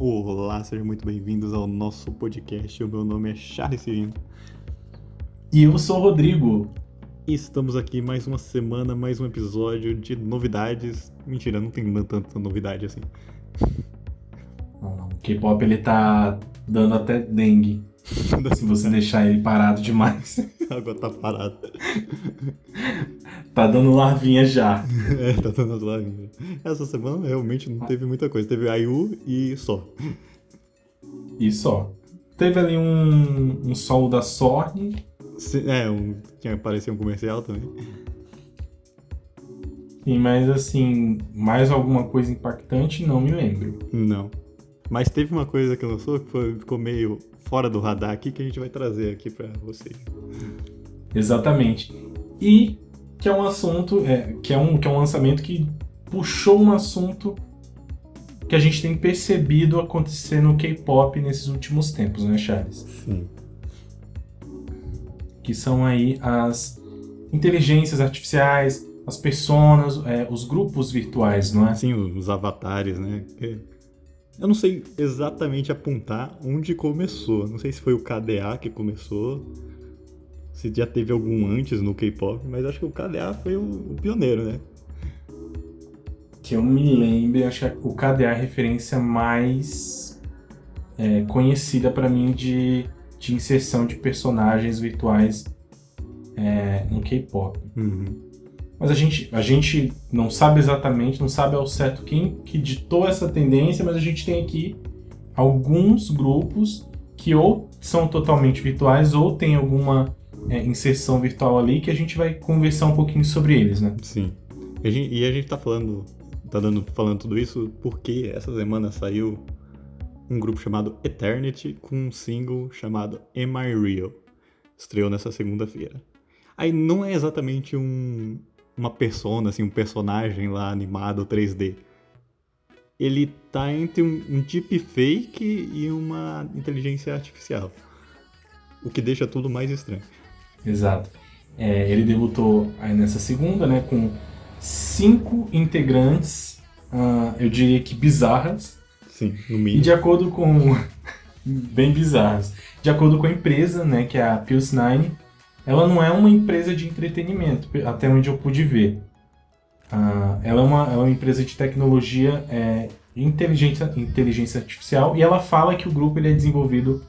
Olá, sejam muito bem-vindos ao nosso podcast. O meu nome é Charles Cirino. E eu sou o Rodrigo. E estamos aqui mais uma semana, mais um episódio de novidades. Mentira, não tem tanta novidade assim. O K-pop ele tá dando até dengue. se você deixar ele parado demais. Agora tá parado. tá dando larvinha já. é, tá dando larvinha. Essa semana realmente não teve muita coisa. Teve IU e só. E só. Teve ali um, um solo da Sony. É, um, que apareceu um comercial também. Sim, mas assim, mais alguma coisa impactante, não me lembro. Não. Mas teve uma coisa que lançou que foi, ficou meio fora do radar aqui que a gente vai trazer aqui para vocês. Exatamente. E que é um assunto, é, que, é um, que é um lançamento que puxou um assunto que a gente tem percebido acontecer no K-pop nesses últimos tempos, né, Charles? Sim. Que são aí as inteligências artificiais, as personas, é, os grupos virtuais, não é? Sim, os avatares, né? Eu não sei exatamente apontar onde começou. Não sei se foi o KDA que começou, se já teve algum antes no K-pop, mas acho que o KDA foi o, pioneiro, né? Que eu me lembre, acho que o KDA é a referência mais é, conhecida para mim de, de inserção de personagens virtuais é, no K-pop. Uhum. Mas a gente, a gente não sabe exatamente, não sabe ao certo quem que ditou essa tendência, mas a gente tem aqui alguns grupos que ou são totalmente virtuais ou tem alguma é, inserção virtual ali que a gente vai conversar um pouquinho sobre eles, né? Sim. E a gente, e a gente tá falando, tá dando, falando tudo isso porque essa semana saiu um grupo chamado Eternity com um single chamado Am I Real? Estreou nessa segunda-feira. Aí não é exatamente um, uma persona, assim, um personagem lá animado 3D. Ele tá entre um, um deepfake e uma inteligência artificial. O que deixa tudo mais estranho. Exato. É, ele debutou aí nessa segunda, né, com cinco integrantes, uh, eu diria que bizarras. Sim, no mínimo. E de acordo com. bem bizarras. De acordo com a empresa, né, que é a Pulse Nine, ela não é uma empresa de entretenimento, até onde eu pude ver. Uh, ela, é uma, ela é uma empresa de tecnologia é, inteligência, inteligência artificial e ela fala que o grupo ele é desenvolvido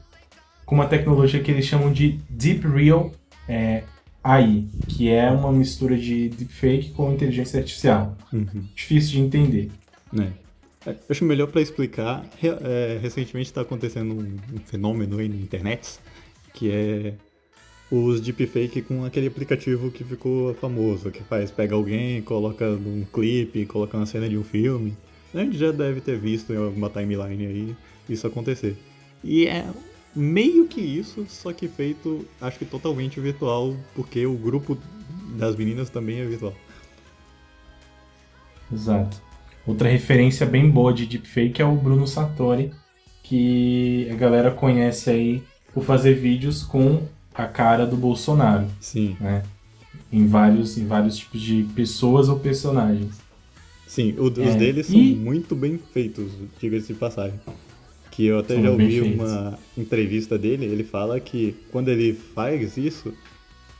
com uma tecnologia que eles chamam de Deep Real é, AI, que é uma mistura de deepfake com inteligência artificial. Uhum. Difícil de entender. É. Eu acho melhor para explicar. É, recentemente está acontecendo um, um, fenômeno aí na internet que é os deepfake com aquele aplicativo que ficou famoso, que faz, pega alguém, coloca num clipe, coloca uma cena de um filme. A gente já deve ter visto em alguma timeline aí isso acontecer. E é meio que isso, só que feito, acho que totalmente virtual, porque o grupo das meninas também é virtual. Exato. Outra referência bem boa de deepfake é o Bruno Satori, que a galera conhece aí por fazer vídeos com a cara do Bolsonaro. Sim. Né? Em vários, em vários tipos de pessoas ou personagens. Sim, os é, deles são muito bem feitos, diga-se de passagem. Que eu até já ouvi uma entrevista dele, ele fala que quando ele faz isso,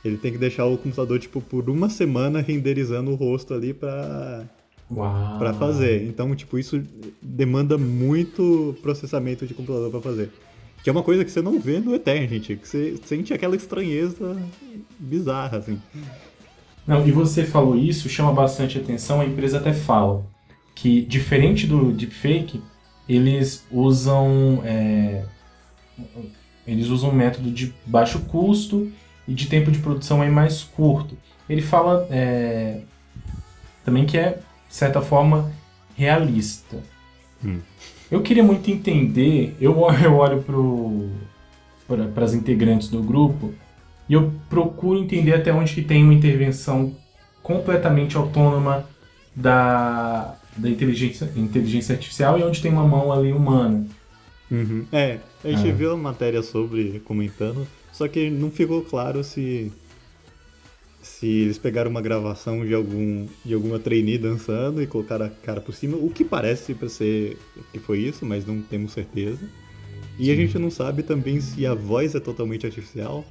ele tem que deixar o computador, tipo, por uma semana renderizando o rosto ali pra, Uau. pra fazer. Então, tipo, isso demanda muito processamento de computador pra fazer. Que é uma coisa que você não vê no Eternity, que você sente aquela estranheza bizarra, assim. Não, e você falou isso, chama bastante atenção, a empresa até fala que, diferente do deepfake, eles usam é, eles usam um método de baixo custo e de tempo de produção aí mais curto. Ele fala é, também que é, de certa forma, realista. Hum. Eu queria muito entender, eu, eu olho para as integrantes do grupo e eu procuro entender até onde que tem uma intervenção completamente autônoma da, da inteligência, inteligência artificial e onde tem uma mão ali humana. Uhum. É, a gente é. viu a matéria sobre comentando, só que não ficou claro se se eles pegaram uma gravação de algum de alguma trainee dançando e colocaram a cara por cima, o que parece para ser que foi isso, mas não temos certeza. E Sim. a gente não sabe também se a voz é totalmente artificial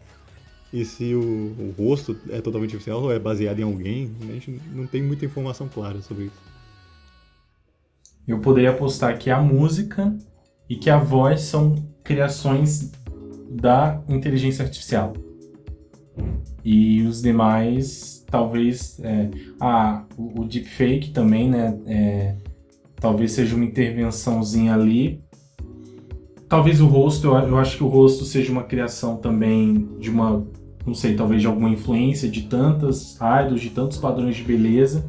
e se o, o, rosto é totalmente artificial ou é baseado em alguém. A gente não tem muita informação clara sobre isso. Eu poderia apostar que a música e que a voz são criações da inteligência artificial. E os demais, talvez. É, ah, o, o deepfake também, né? É, talvez seja uma intervençãozinha ali. Talvez o rosto, eu, eu acho que o rosto seja uma criação também de uma. Não sei, talvez de alguma influência de tantas idols, de tantos padrões de beleza.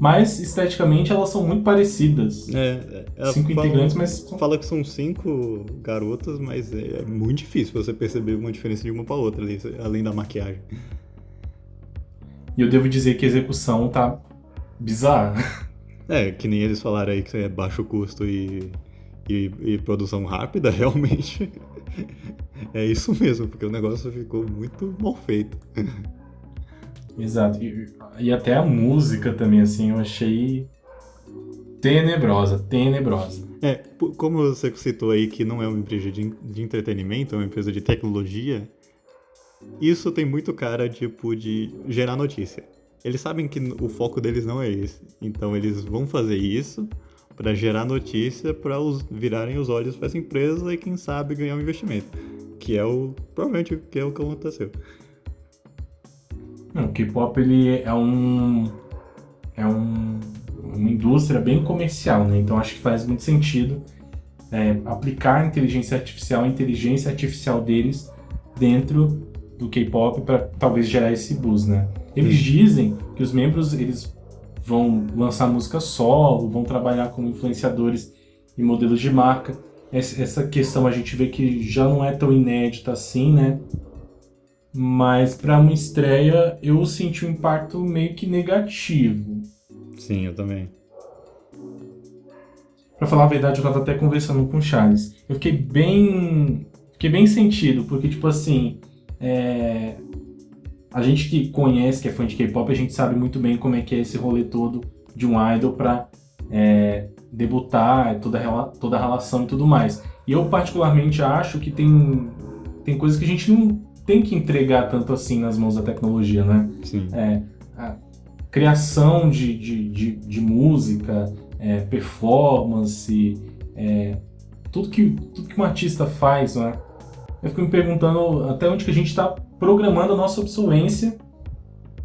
Mas esteticamente elas são muito parecidas. É, é cinco fala, integrantes, mas. Fala que são cinco garotas, mas é, é muito difícil você perceber uma diferença de uma para outra, ali, além da maquiagem. E eu devo dizer que a execução tá bizarra. É, que nem eles falaram aí que é baixo custo e, e, e produção rápida, realmente. é isso mesmo, porque o negócio ficou muito mal feito. Exato. E, e até a música também, assim, eu achei tenebrosa, tenebrosa. É, como você citou aí que não é uma empresa de, de entretenimento, é uma empresa de tecnologia, isso tem muito cara, tipo, de gerar notícia. Eles sabem que o foco deles não é esse. Então eles vão fazer isso para gerar notícia para os virarem os olhos para essa empresa e quem sabe ganhar um investimento, que é o provavelmente que é o que aconteceu. Não, o K-pop ele é um é um, uma indústria bem comercial, né? Então acho que faz muito sentido é, aplicar a inteligência artificial, a inteligência artificial deles dentro do K-pop para talvez gerar esse buzz, né? Eles dizem que os membros eles vão lançar música solo, vão trabalhar como influenciadores e modelos de marca. Essa questão a gente vê que já não é tão inédita assim, né? Mas para uma estreia eu senti um impacto meio que negativo. Sim, eu também. Para falar a verdade, eu tava até conversando com o Charles. Eu fiquei bem, fiquei bem sentido, porque tipo assim, é... a gente que conhece, que é fã de K-pop, a gente sabe muito bem como é que é esse rolê todo de um idol para é, debutar, toda a, toda a relação e tudo mais. E eu particularmente acho que tem, tem coisas que a gente não tem que entregar tanto assim nas mãos da tecnologia, né? Sim. É, a criação de, de, de, de música, é, performance, é, tudo, que, tudo que um artista faz, né? Eu fico me perguntando até onde que a gente está programando a nossa obsolência,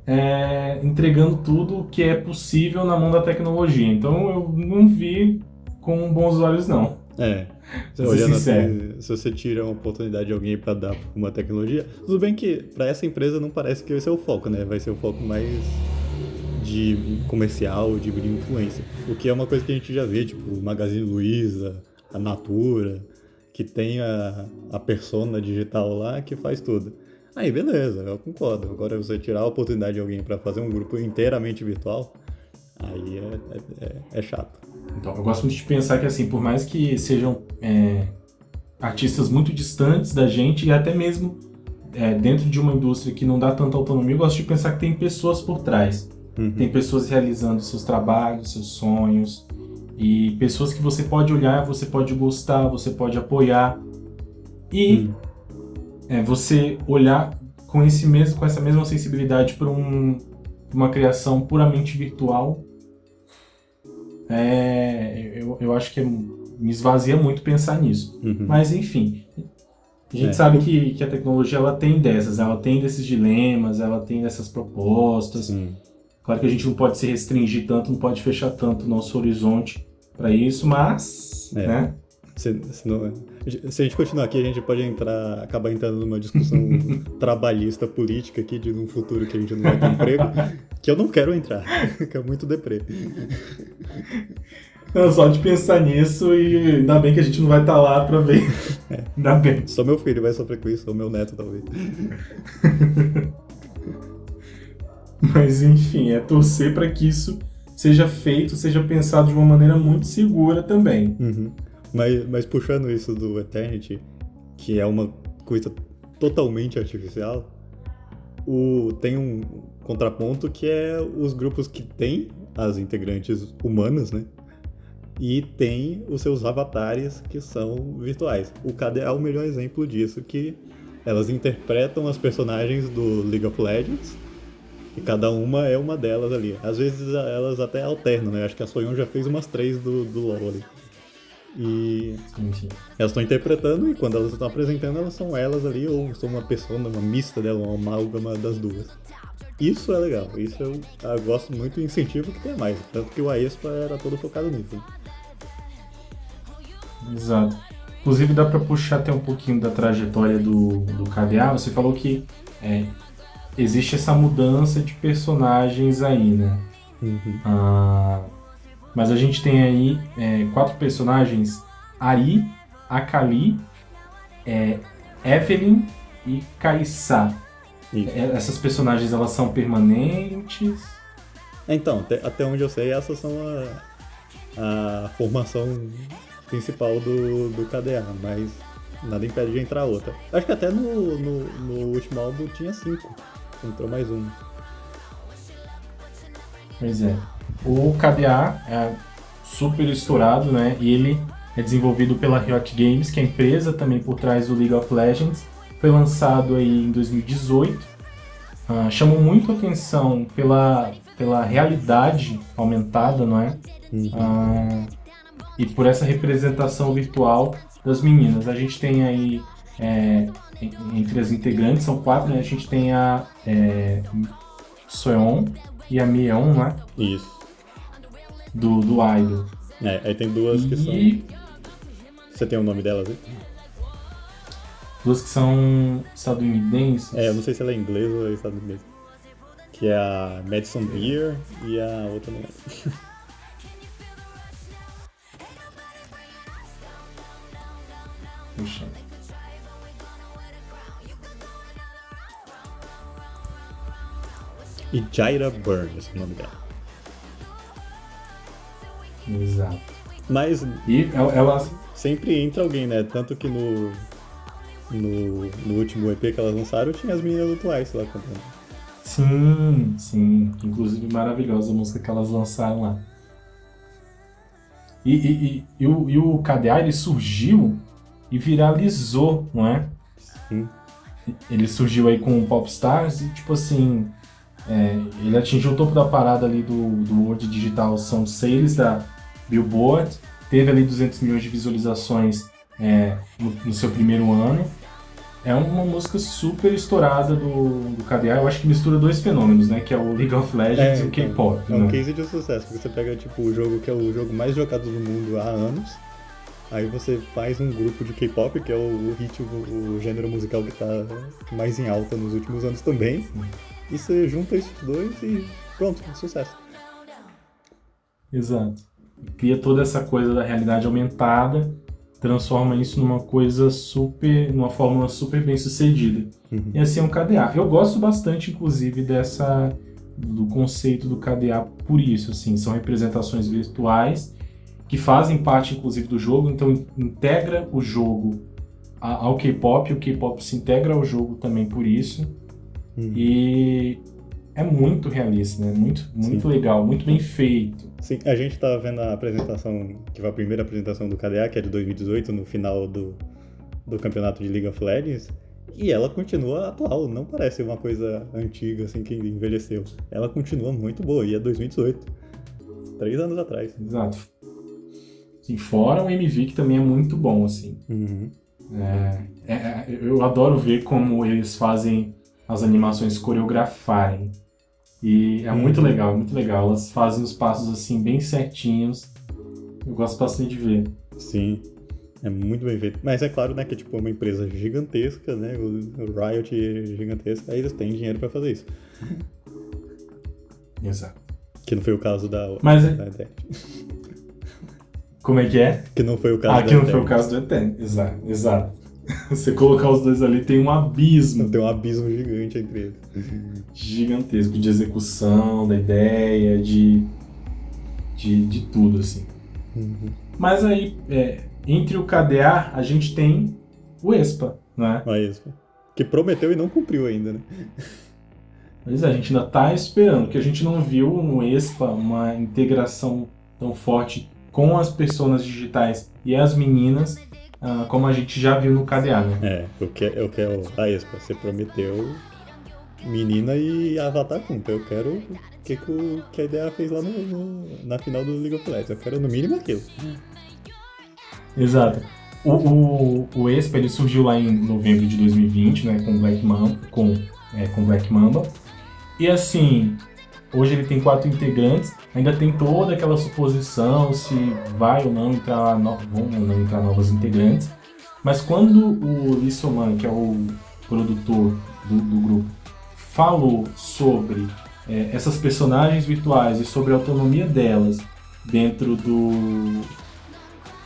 é, entregando tudo que é possível na mão da tecnologia. Então eu não vi com bons olhos, não. É. Assim, se você tira uma oportunidade de alguém para dar uma tecnologia, tudo bem que para essa empresa não parece que vai ser o foco, né? Vai ser o foco mais de comercial, de influência. O que é uma coisa que a gente já vê, tipo, o Magazine Luiza, a Natura, que tem a, a persona digital lá que faz tudo. Aí, beleza, eu concordo. Agora, você tirar a oportunidade de alguém para fazer um grupo inteiramente virtual, aí é, é, é chato. Então, eu gosto muito de pensar que, assim, por mais que sejam é, artistas muito distantes da gente e até mesmo é, dentro de uma indústria que não dá tanta autonomia, eu gosto de pensar que tem pessoas por trás. Uhum. Tem pessoas realizando seus trabalhos, seus sonhos, e pessoas que você pode olhar, você pode gostar, você pode apoiar. E uhum. é, você olhar com, esse mesmo, com essa mesma sensibilidade para um, uma criação puramente virtual é, eu, eu acho que é, me esvazia muito pensar nisso. Uhum. Mas, enfim, a gente é. sabe que, que a tecnologia ela tem dessas, ela tem desses dilemas, ela tem dessas propostas. Sim. Claro que a gente não pode se restringir tanto, não pode fechar tanto o nosso horizonte para isso, mas, é. né? Se, se, não, se, a gente continuar aqui, a gente pode entrar, acabar entrando numa discussão trabalhista política aqui de um futuro que a gente não vai ter emprego, que eu não quero entrar, que é muito deprê. Não, só de pensar nisso e ainda bem que a gente não vai estar tá lá pra ver. É. Ainda bem. Só meu filho vai sofrer com isso, ou meu neto talvez. Mas enfim, é torcer para que isso seja feito, seja pensado de uma maneira muito segura também. Uhum. Mas, mas puxando isso do Eternity, que é uma coisa totalmente artificial, o, tem um contraponto que é os grupos que têm as integrantes humanas, né? E tem os seus avatares que são virtuais. O KDA é o melhor exemplo disso, que elas interpretam as personagens do League of Legends e cada uma é uma delas ali. Às vezes elas até alternam, né? Acho que a Soyeon já fez umas três do, do LoL ali. E Sim, sim. elas estão interpretando e quando elas estão apresentando, elas são elas ali, ou são uma pessoa, uma mista dela, uma amálgama das duas. Isso é legal, isso eu, eu gosto muito e incentivo que tenha mais. Tanto que o Aespa era todo focado nisso. Exato. Inclusive dá pra puxar até um pouquinho da trajetória do, do KDA. Você falou que é, existe essa mudança de personagens aí, né? Uhum. Ah, mas a gente tem aí é, quatro personagens: Ari, Akali, é, Evelyn e Kaissa. É, Essas personagens elas são permanentes? Então, até, até onde eu sei, essas são a, a formação principal do, do KDA, mas nada impede de entrar outra. Acho que até no, no, no último álbum tinha cinco. Entrou mais um. Pois é. O KDA é super estourado, né? E ele é desenvolvido pela Riot Games, que é a empresa também por trás do League of Legends. Foi lançado aí em 2018. Ah, chamou muito atenção pela, pela realidade aumentada, não é? Uhum. Ah, e por essa representação virtual das meninas. A gente tem aí, é, en- entre as integrantes, são quatro, né? A gente tem a é, Soyeon e a Mieon, né? Isso. Do, do Idol. É, aí tem duas que são. E Você tem o nome delas aí? duas que são estadunidenses. É, eu não sei se ela é inglesa ou é estadunidense. Que é a Madison Beer e a outra não é. E Jaira esse é o nome dela. Exato. Mas E el- elas. sempre entra alguém, né? Tanto que no, no, no último EP que elas lançaram tinha as meninas do Twice lá cantando. Sim, sim. Inclusive maravilhosa a música que elas lançaram lá. E, e, e, e o, e o KDA ele surgiu e viralizou, não é? Sim. Ele surgiu aí com o Popstars e, tipo assim, é, ele atingiu o topo da parada ali do, do World Digital Sound Sales da Billboard, teve ali 200 milhões de visualizações é, no, no seu primeiro ano. É uma música super estourada do, do KDA, eu acho que mistura dois fenômenos, né? Que é o League of Legends e o então, K-pop. É um né? case de sucesso, porque você pega tipo o jogo que é o jogo mais jogado do mundo há anos. Aí você faz um grupo de K-pop, que é o, o hit, o, o gênero musical que tá mais em alta nos últimos anos também. E você junta esses dois e pronto, sucesso. Exato. Cria toda essa coisa da realidade aumentada, transforma isso numa coisa super, numa fórmula super bem sucedida. Uhum. E assim é um KDA. Eu gosto bastante, inclusive, dessa do conceito do KDA por isso, assim, são representações virtuais que fazem parte, inclusive, do jogo, então in- integra o jogo ao K-pop, o K-pop se integra ao jogo também por isso. Uhum. E é muito realista, né? Muito, muito Sim. legal, muito bem feito. Sim, a gente tava vendo a apresentação, que foi a primeira apresentação do KDA, que é de 2018, no final do, do campeonato de League of Legends, e ela continua atual, não parece uma coisa antiga, assim, que envelheceu. Ela continua muito boa, e é 2018. Três anos atrás. Exato. Sim, fora o MV que também é muito bom, assim. Uhum. É, é, eu adoro ver como eles fazem as animações coreografarem. E é muito legal, é muito legal. Elas fazem os passos assim bem certinhos. Eu gosto bastante de ver. Sim, é muito bem feito. Mas é claro, né, que tipo, é uma empresa gigantesca, né, o Riot é gigantesca, aí eles têm dinheiro pra fazer isso. Exato. Que não foi o caso da, Mas é- da Eternity. como é que é? Que não foi o caso Ah, da aqui não foi o caso do Eterno. Exato, exato. Você colocar os dois ali tem um abismo Tem um abismo gigante entre eles. gigantesco de execução, da ideia, de, de, de tudo, assim. Uhum. Mas aí, é, entre o KDA, a gente tem o ESPA, né? Mas, que prometeu e não cumpriu ainda, né? Mas é, a gente ainda tá esperando, que a gente não viu no Expa uma integração tão forte com as pessoas digitais e as meninas, uh, como a gente já viu no KDA, né? É, eu quero, eu quero a Expa, você prometeu menina e Avatar junto. Eu quero o que, que, a ideia fez lá no, no, na final do League of Legends. Eu quero no mínimo aquilo. Exato. O, o, o Expa ele surgiu lá em novembro de 2020, né, com Black Mamba, com, é, com Black Mamba. E assim, hoje ele tem quatro integrantes, ainda tem toda aquela suposição se vai ou não entrar, no, vão ou não entrar novos integrantes. Mas quando o Lissoman, que é o produtor do, do grupo, falou sobre é, essas personagens virtuais e sobre a autonomia delas dentro do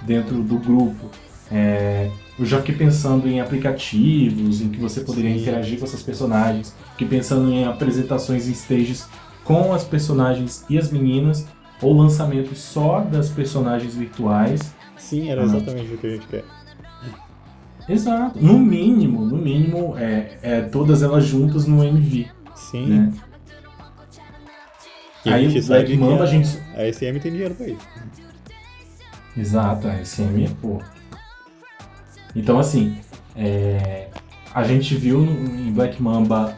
dentro do grupo. É, eu já fiquei pensando em aplicativos em que você poderia Sim. interagir com essas personagens, fiquei pensando em apresentações em stages com as personagens e as meninas, ou lançamentos só das personagens virtuais. Sim, era ah. exatamente o que a gente quer. Exato. No mínimo, no mínimo, é, é todas elas juntas no MV. Sim. Né? E Aí, a gente sabe que Mamba, a, gente... a SM tem dinheiro pra isso. Exato, a SM, pô. Então, assim, é... a gente viu em Black Mamba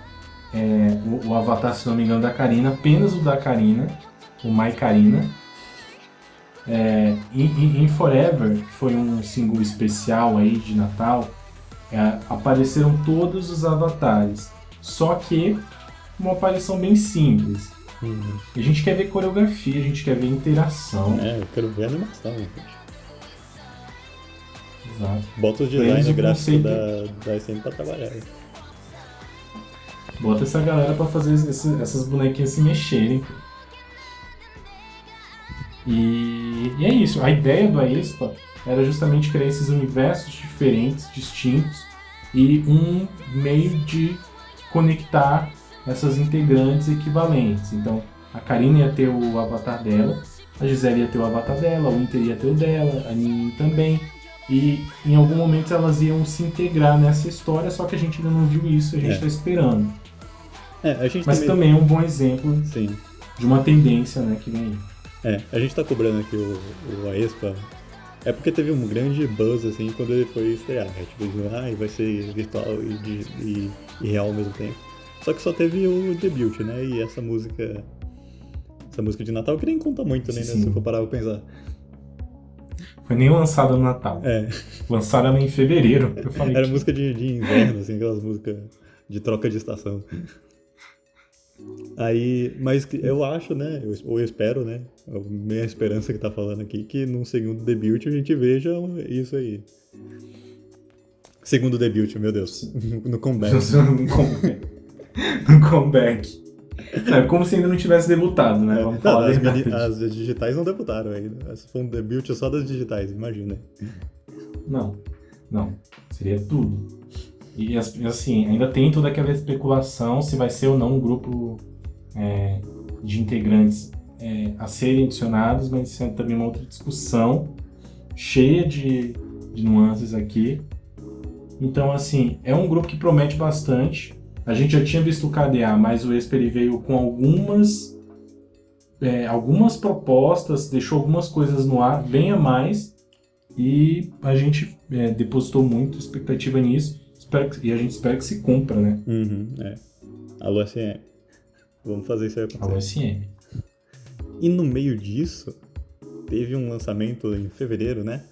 é, o, o, avatar, se não me engano, da Karina, apenas o da Karina, o Mai Karina. É, em, em, Forever, que foi um single especial aí de Natal, é, apareceram todos os avatares. Só que uma aparição bem simples. Uhum. A gente quer ver coreografia, a gente quer ver interação. É, eu quero ver animação. Exato. Bota os design gráfico da, da SM pra trabalhar. Bota essa galera pra fazer esse, essas bonequinhas se mexerem. E, e é isso. A ideia do Aespa era justamente criar esses universos diferentes, distintos, e um meio de conectar essas integrantes equivalentes. Então, a Karina ia ter o avatar dela, a Gisele ia ter o avatar dela, o Inter ia ter o dela, a Nini também. E em algum momento elas iam se integrar nessa história, só que a gente ainda não viu isso, a gente está é. esperando. É, Mas também... também... é um bom exemplo Sim. de uma tendência né, que vem aí. É, a gente tá cobrando aqui o, o Aespa. É porque teve um grande buzz assim quando ele foi estrear. Né? Tipo, ah, vai ser virtual e, de, e, e real ao mesmo tempo. Só que só teve o debut, né? E essa música. Essa música de Natal que nem conta muito, né? Se eu parar pra pensar. Foi nem lançada no Natal. É. Lançaram em fevereiro. Era que... música de, de inverno, assim, aquelas músicas de troca de estação. Aí, mas eu acho, né? Ou eu espero, né? A minha esperança que tá falando aqui, que num segundo debut a gente veja isso aí. Segundo debut, meu Deus. No comeback. no comeback. no comeback. É como se ainda não tivesse debutado, né? Vamos não, falar as, as, digitais não debutaram ainda. Se for um debut só das digitais, imagina. Não, não. Seria tudo. E assim, ainda tem toda aquela especulação se vai ser ou não um grupo é, de integrantes é, a serem adicionados, mas isso é também uma outra discussão cheia de, de nuances aqui. Então, assim, é um grupo que promete bastante. A gente já tinha visto o KDA, mas o Esper veio com algumas é, algumas propostas, deixou algumas coisas no ar, bem a mais, e a gente é, depositou muito expectativa nisso, que, e a gente espera que se cumpra, né? Uhum, é. Alô SM. Vamos fazer isso aí acontecer. Alô SM. E no meio disso, teve um lançamento em fevereiro, né?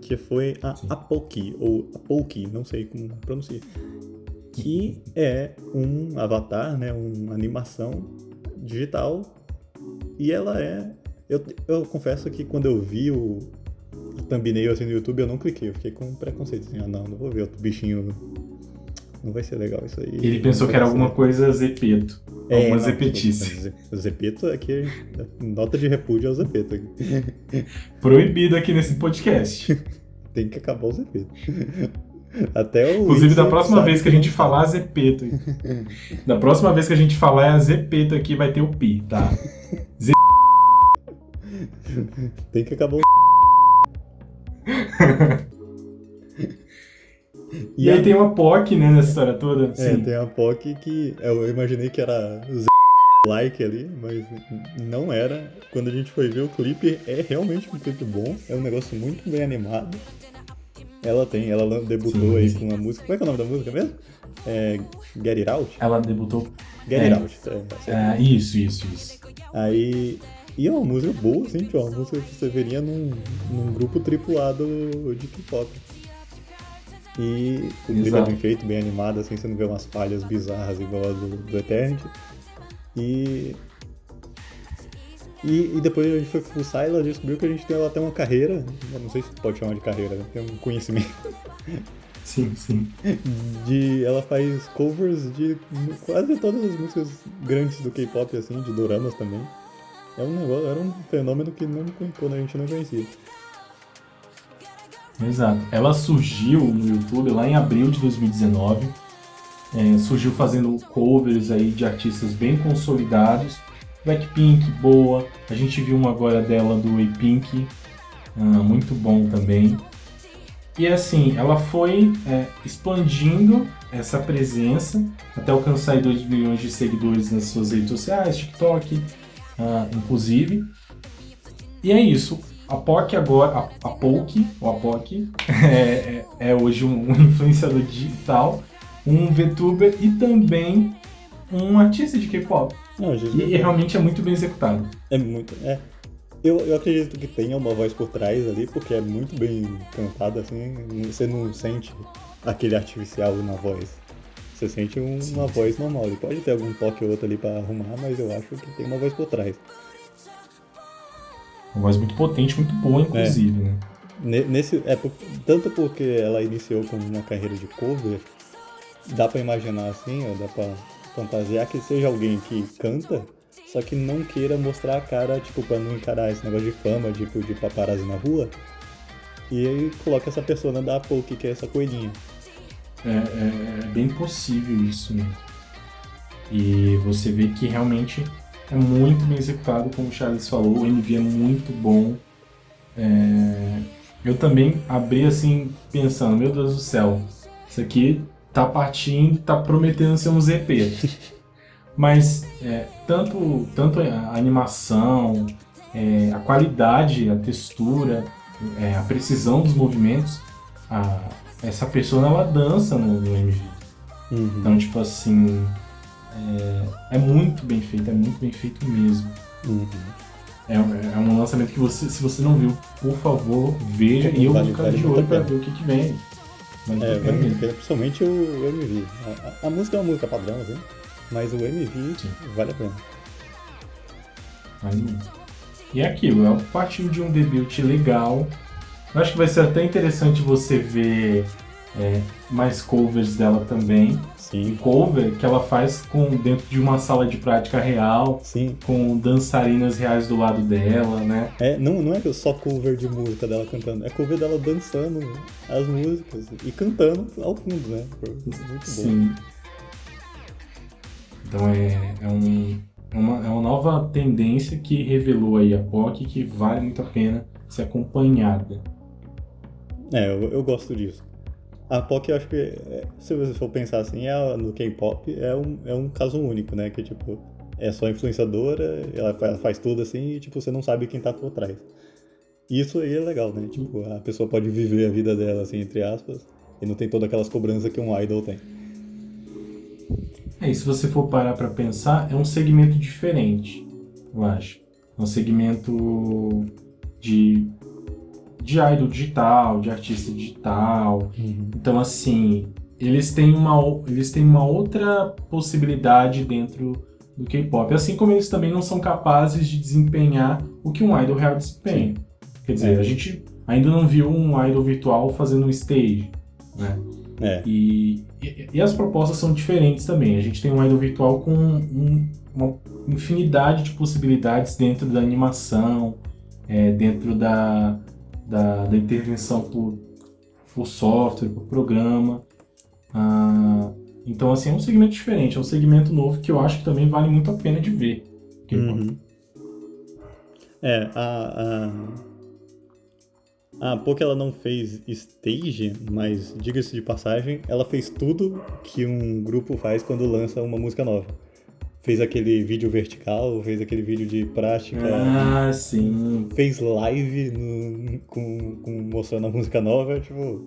Que foi a Apoki, ou Apoki, não sei como pronuncia que é um avatar, né, uma animação digital. E ela é. Eu, eu confesso que quando eu vi o thumbnail assim no YouTube, eu não cliquei. Eu fiquei com preconceito. Assim, ah, não, não vou ver outro bichinho. Não vai ser legal isso aí. Ele pensou que era alguma coisa Zepeto. É, alguma não, Zepetice. Zepeto aqui. Nota de repúdio ao Zepeto. Proibido aqui nesse podcast. Tem que acabar o Zepeto. Até o Inclusive, da próxima vez que a gente falar Zepeto, da próxima vez que a gente falar a Zepeto aqui, vai ter o Pi, tá? Z... Tem que acabar o. E, e aí tem uma POC, né, nessa história toda. É, Sim. tem a POC que eu imaginei que era like ali, mas não era. Quando a gente foi ver o clipe, é realmente um clipe bom, é um negócio muito bem animado. Ela tem, ela debutou sim, aí sim. com uma música. Como é que é o nome da música mesmo? É, Get It Out? Ela debutou. Get é, It Out. É, é, isso, isso, isso. Aí. E é uma música boa, assim, tipo, é uma música que você veria num, num grupo tripulado de K-pop. E o clipe é bem feito, bem animado, assim, você não vê umas falhas bizarras igual a do, do Eternity. E, e, e, depois a gente foi fuçar e ela descobriu que a gente tem até uma carreira, não sei se pode chamar de carreira, né? tem um conhecimento. Sim, sim. De, ela faz covers de quase todas as músicas grandes do K-pop, assim, de doramas também. É um negócio, era um fenômeno que não, quando a gente não conhecia. Exato. Ela surgiu no YouTube lá em abril de 2019 é, surgiu fazendo covers aí de artistas bem consolidados. Blackpink, boa. A gente viu uma agora dela do A-Pink, uh, muito bom também. E assim, ela foi é, expandindo essa presença até alcançar 2 milhões de seguidores nas suas redes sociais, TikTok, uh, inclusive. E é isso. A POC agora, a, a POC, ou a POC, é, é, é hoje um, um influenciador digital um VTuber e também um artista de K-pop. E realmente é muito bem executado. É muito. É. Eu, eu acredito que tenha uma voz por trás ali, porque é muito bem cantado, assim, você não sente aquele artificial na voz. Você sente um, uma voz normal. Ele pode ter algum toque ou outro ali para arrumar, mas eu acho que tem uma voz por trás. Uma voz muito potente, muito boa, inclusive, é. né? Nesse, é, tanto porque ela iniciou com uma carreira de cover, dá para imaginar assim, ou dá para fantasiar que seja alguém que canta, só que não queira mostrar a cara, tipo, pra não encarar esse negócio de fama, tipo, de paparazzi na rua. E aí coloca essa persona da Poke, que é essa coelhinha. É, é, é bem possível isso mesmo. E você vê que realmente é muito bem executado, como o Charles falou, o MV é muito bom. É... Eu também abri assim, pensando, meu Deus do céu, isso aqui tá partindo, tá prometendo ser um ZP. Mas é, tanto, tanto a animação, é, a qualidade, a textura, é, a precisão dos movimentos, a, essa pessoa ela dança no, no MV. Uhum. Então, tipo assim, é, é, muito bem feito, é muito bem feito mesmo. Uhum. É, é, um lançamento que você, se você não viu, por favor, veja e eu vou ficar de olho pra ver o que, que vem. Mas é, o MV, principalmente o MV. A, a, música é uma música padrão, assim, mas o MV Sim. vale a pena. Vale muito. E é aquilo, é partiu de um debut legal. Eu acho que vai ser até interessante você ver é, mais covers dela também. Sim. cover que ela faz com dentro de uma sala de prática real, Sim. com dançarinas reais do lado dela, né? É, não, não é só cover de música dela cantando, é cover dela dançando as músicas e cantando ao fundo, né? Muito Sim. bom. Então é, é, um, é, uma, é uma nova tendência que revelou aí a POC que vale muito a pena ser acompanhada. É, eu, eu gosto disso. A POC, eu acho que, é, se você for pensar assim, é, no K-pop é um, é um caso único, né? Que, tipo, é só influenciadora, ela faz, faz tudo assim e, tipo, você não sabe quem tá por trás. Isso aí é legal, né? Tipo, a pessoa pode viver a vida dela, assim, entre aspas, e não tem todas aquelas cobranças que um idol tem. É, e se você for parar pra pensar, é um segmento diferente, eu acho. É um segmento de de idol digital, de artista digital. Uhum. Então, assim, eles têm, uma, eles têm uma outra possibilidade dentro do K-pop. Assim como eles também não são capazes de desempenhar o que um idol real desempenha. Quer dizer, é. a gente ainda não viu um idol virtual fazendo um stage, né? É. E, e, e, as propostas são diferentes também. A gente tem um idol virtual com um, uma infinidade de possibilidades dentro da animação, é, dentro da, da, da intervenção por, por software, por programa. Ah, então, assim, é um segmento diferente, é um segmento novo que eu acho que também vale muito a pena de ver. Uhum. É, a, a, porque ela não fez stage, mas diga-se de passagem, ela fez tudo que um grupo faz quando lança uma música nova. Fez aquele vídeo vertical, fez aquele vídeo de prática. Ah, sim. Fez live no, com, com, mostrando a música nova, tipo,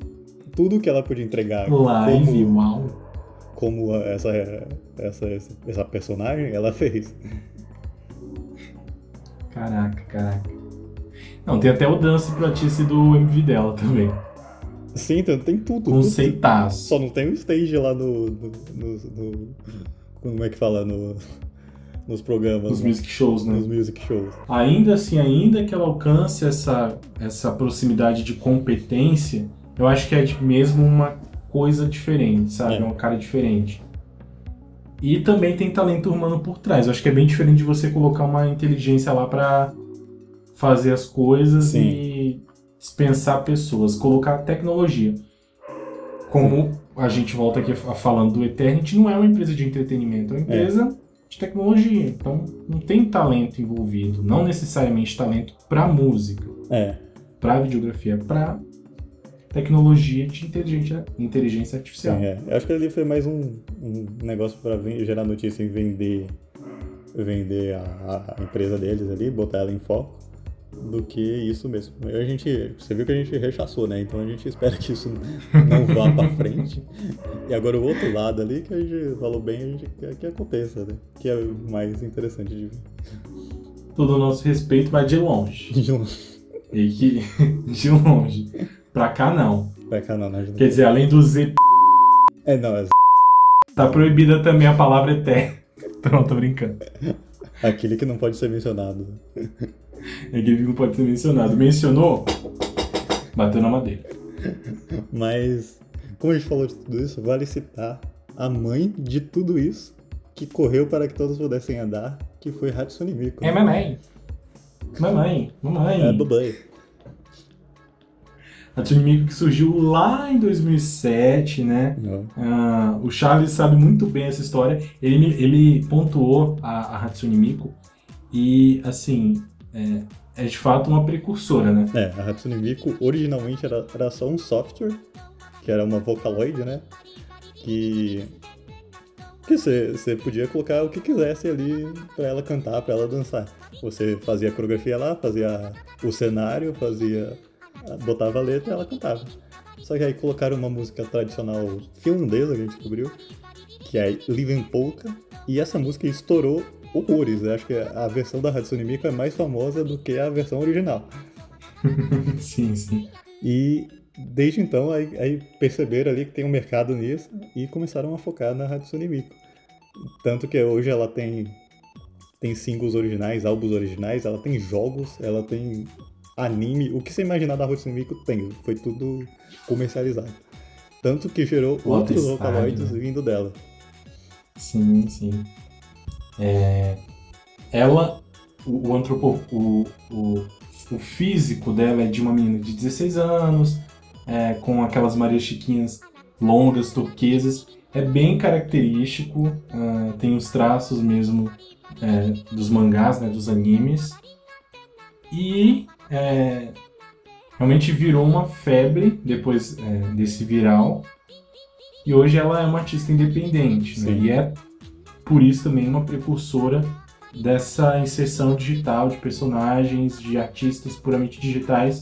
tudo que ela podia entregar. Live, como, uau. Como essa, essa, essa personagem, ela fez. Caraca, caraca. Não, tem até o dance platice do MV dela também. Sim, então tem tudo. Conceitaço. Só não tem o stage lá no, no, no, no Como é que fala? No, nos programas. Nos né? music shows, né? Nos music shows. Ainda assim, ainda que ela alcance essa, essa proximidade de competência, eu acho que é mesmo uma coisa diferente, sabe? É. uma cara diferente. E também tem talento humano por trás. Eu acho que é bem diferente de você colocar uma inteligência lá para fazer as coisas Sim. e dispensar pessoas, colocar tecnologia. Como Sim. A gente volta aqui falando do Eternity, não é uma empresa de entretenimento, é uma é. empresa é. de tecnologia. Então não tem talento envolvido, não necessariamente talento para música, é. para videografia, para tecnologia de inteligência, inteligência artificial. Sim, é. Eu acho que ali foi mais um, um negócio para gerar notícia e vender vender a, a, empresa deles ali, botar ela em foco do que isso mesmo. A gente, você viu que a gente rechaçou, né? Então a gente espera que isso não vá para frente. E agora o outro lado ali que a gente falou bem, a gente quer que aconteça, né? Que é o mais interessante de ver. Todo o nosso respeito, mas de longe. De longe. E que de longe. Pra cá não. Pra cá não, né? Quer dizer, além do Z. É, não, é. Tá proibida também a palavra eté. Pronto, tô brincando. Aquele que não pode ser mencionado. Aquele que não pode ser mencionado. Mencionou, bateu na madeira. Mas, como a gente falou de tudo isso, vale citar a mãe de tudo isso que correu para que todos pudessem andar, que foi Hatsune Miku. É mamãe. Mamãe, mamãe. É babai. Hatsune Miku que surgiu lá em 2007, né? Uh, o Charles sabe muito bem essa história. Ele, ele pontuou a, a Hatsune Miku e, assim, é, é de fato uma precursora, né? É, a Hatsune Miku originalmente era, era só um software, que era uma Vocaloid, né? Que que você podia colocar o que quisesse ali para ela cantar, para ela dançar. Você fazia a coreografia lá, fazia o cenário, fazia botava a letra e ela cantava. Só que aí colocaram uma música tradicional finlandesa que a gente descobriu, que é Living Polka, e essa música estourou horrores. Eu acho que a versão da Hatsune Miku é mais famosa do que a versão original. sim, sim. E desde então aí, aí, perceberam ali que tem um mercado nisso e começaram a focar na Hatsune Miku. Tanto que hoje ela tem tem singles originais, álbuns originais, ela tem jogos, ela tem anime, o que você imaginar da Hatsune Miku tem, foi tudo comercializado. Tanto que gerou outros Vocaloids né? vindo dela. Sim, sim. É, ela, o, o antropo, o, o, o, físico dela é de uma menina de 16 anos, é, com aquelas Marias Chiquinhas longas, turquesas. É bem característico, uh, tem os traços mesmo é, dos mangás, né, dos animes. E é, realmente virou uma febre depois é, desse viral. E hoje ela é uma artista independente, né? E é por isso também uma precursora dessa inserção digital de personagens, de artistas puramente digitais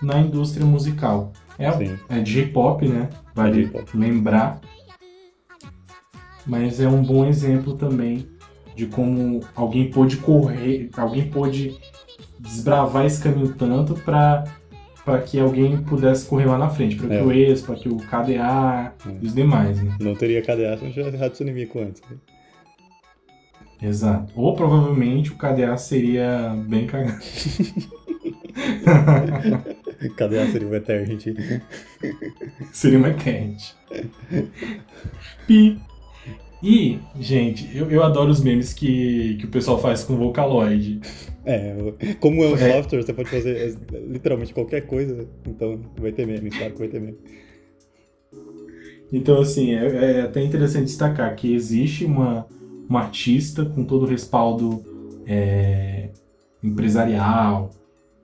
na indústria musical. É, é J-pop, né? Vale lembrar. Mas é um bom exemplo também de como alguém pôde correr, alguém pôde desbravar esse caminho tanto para para que alguém pudesse correr lá na frente, para é. que o ex, para que o KDA e os demais, né? Não teria KDA se não tivesse Hatsune Miku antes. Né? Exato. Ou provavelmente o KDA seria bem cagado. KDA seria o Eternity. seria um Eternity. Pi. E, gente, eu, eu adoro os memes que, que o pessoal faz com Vocaloid. É, como é um é. software, você pode fazer literalmente qualquer coisa, então vai ter meme, claro que vai ter meme. Então, assim, é, é até interessante destacar que existe uma, uma artista com todo o respaldo é, empresarial,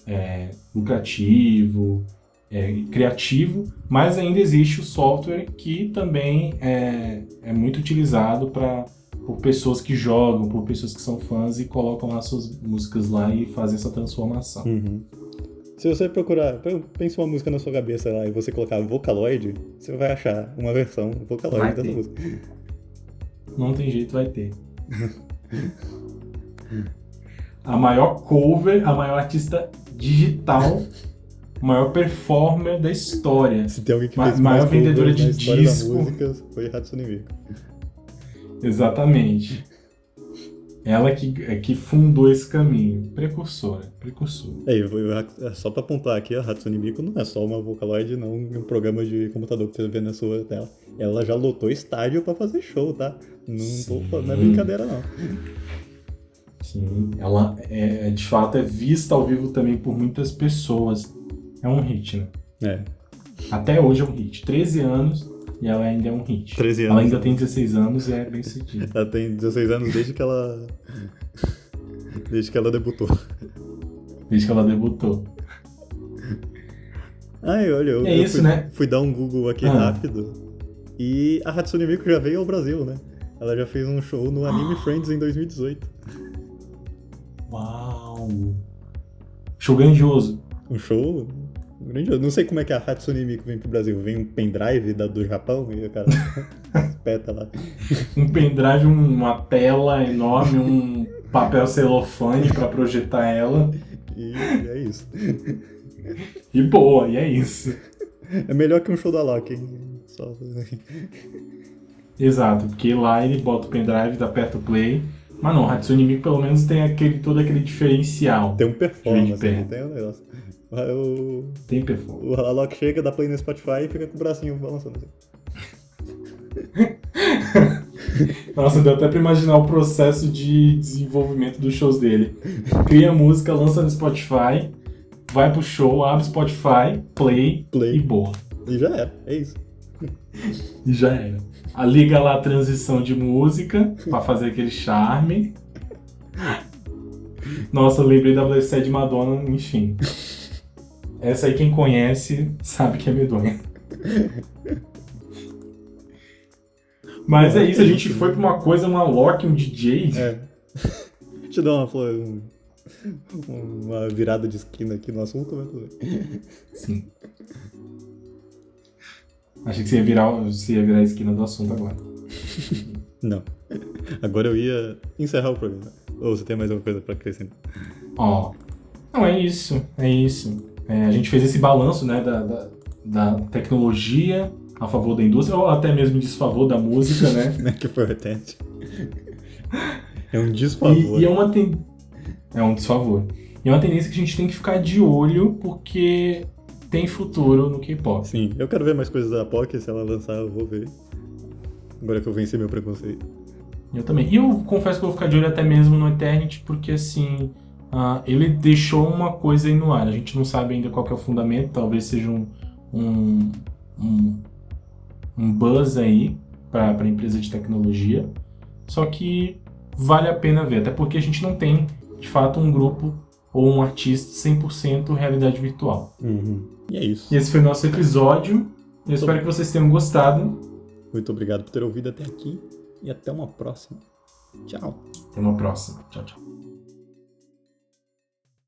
é, lucrativo, é, criativo, mas ainda existe o software que também é, é muito utilizado para por pessoas que jogam, por pessoas que são fãs e colocam lá suas músicas lá e fazem essa transformação. Uhum. Se você procurar, pensa uma música na sua cabeça lá e você colocar Vocaloid, você vai achar uma versão Vocaloid vai dessa ter. música. Não tem jeito, vai ter. a maior cover, a maior artista digital, maior performer da história. Se tem alguém que fez maior vendedora de disco. músicas, foi Hatsune Miku. Exatamente. Ela que, é que fundou esse caminho. Precursora, precursora. É, é só pra apontar aqui, a Hatsune Miku não é só uma Vocaloid, não um programa de computador que você vê na sua tela. Ela já lotou estádio pra fazer show, tá? Não, tô, não é brincadeira, não. Sim, ela é, é, de fato é vista ao vivo também por muitas pessoas. É um hit, né? É. Até hoje é um hit. 13 anos e ela ainda é um hit. 13 anos. Ela ainda tem 16 anos e é bem sucedida. ela tem 16 anos desde que ela. desde que ela debutou. Desde que ela debutou. Ai, olha, eu, é eu isso, fui, né? fui dar um Google aqui ah. rápido. E a Hatsune Miku já veio ao Brasil, né? Ela já fez um show no Anime Friends em 2018. Uau! Show grandioso. Um show grandioso. Não sei como é que a Hatsune Miku vem pro Brasil. Vem um pendrive da, do Japão e o cara espeta lá. Um pendrive, uma tela enorme, um papel celofane para projetar ela. E é isso. E boa, e é isso. É melhor que um show da Loki, hein? Só... Exato, porque lá ele bota o pendrive, aperta o play. Mas não, Hatsune Miku pelo menos tem aquele, todo aquele diferencial. Tem um performance, tem um negócio. O, tem performance. O Alok chega, dá play no Spotify e fica com o bracinho balançando assim. Nossa, deu até pra imaginar o processo de desenvolvimento dos shows dele. Cria música, lança no Spotify, vai pro show, abre Spotify, play, play. e boa. E já era, é isso. E já era. A liga lá a transição de música pra fazer aquele charme. Nossa, lembrei da Blessed de Madonna, enfim. Essa aí quem conhece sabe que é medonha. Mas é isso, a gente foi pra uma coisa, uma Loki, um DJ. É. Deixa eu dar uma, um, uma virada de esquina aqui no assunto, mas Sim. Achei que você ia virar, você ia virar a esquina do assunto agora. Não. Agora eu ia encerrar o programa. Ou você tem mais alguma coisa pra acrescentar? Ó. Não, é isso. É isso. É, a gente fez esse balanço, né, da, da, da, tecnologia a favor da indústria, ou até mesmo em desfavor da música, né? que foi repente. É um desfavor. E, e é uma ten... É um desfavor. E é uma tendência que a gente tem que ficar de olho, porque tem futuro no K-pop. Sim, eu quero ver mais coisas da POC, se ela lançar eu vou ver. Agora que eu venci meu preconceito. Eu também. E eu confesso que eu vou ficar de olho até mesmo no Eternity, porque assim, uh, ele deixou uma coisa aí no ar. A gente não sabe ainda qual é o fundamento, talvez seja um, um, um, um buzz aí para a empresa de tecnologia. Só que vale a pena ver, até porque a gente não tem, de fato, um grupo ou um artista 100% realidade virtual. Uhum. E é isso. E esse foi o nosso episódio. Eu espero que vocês tenham gostado. Muito obrigado por ter ouvido até aqui e até uma próxima. Tchau. Até uma próxima. Tchau, tchau.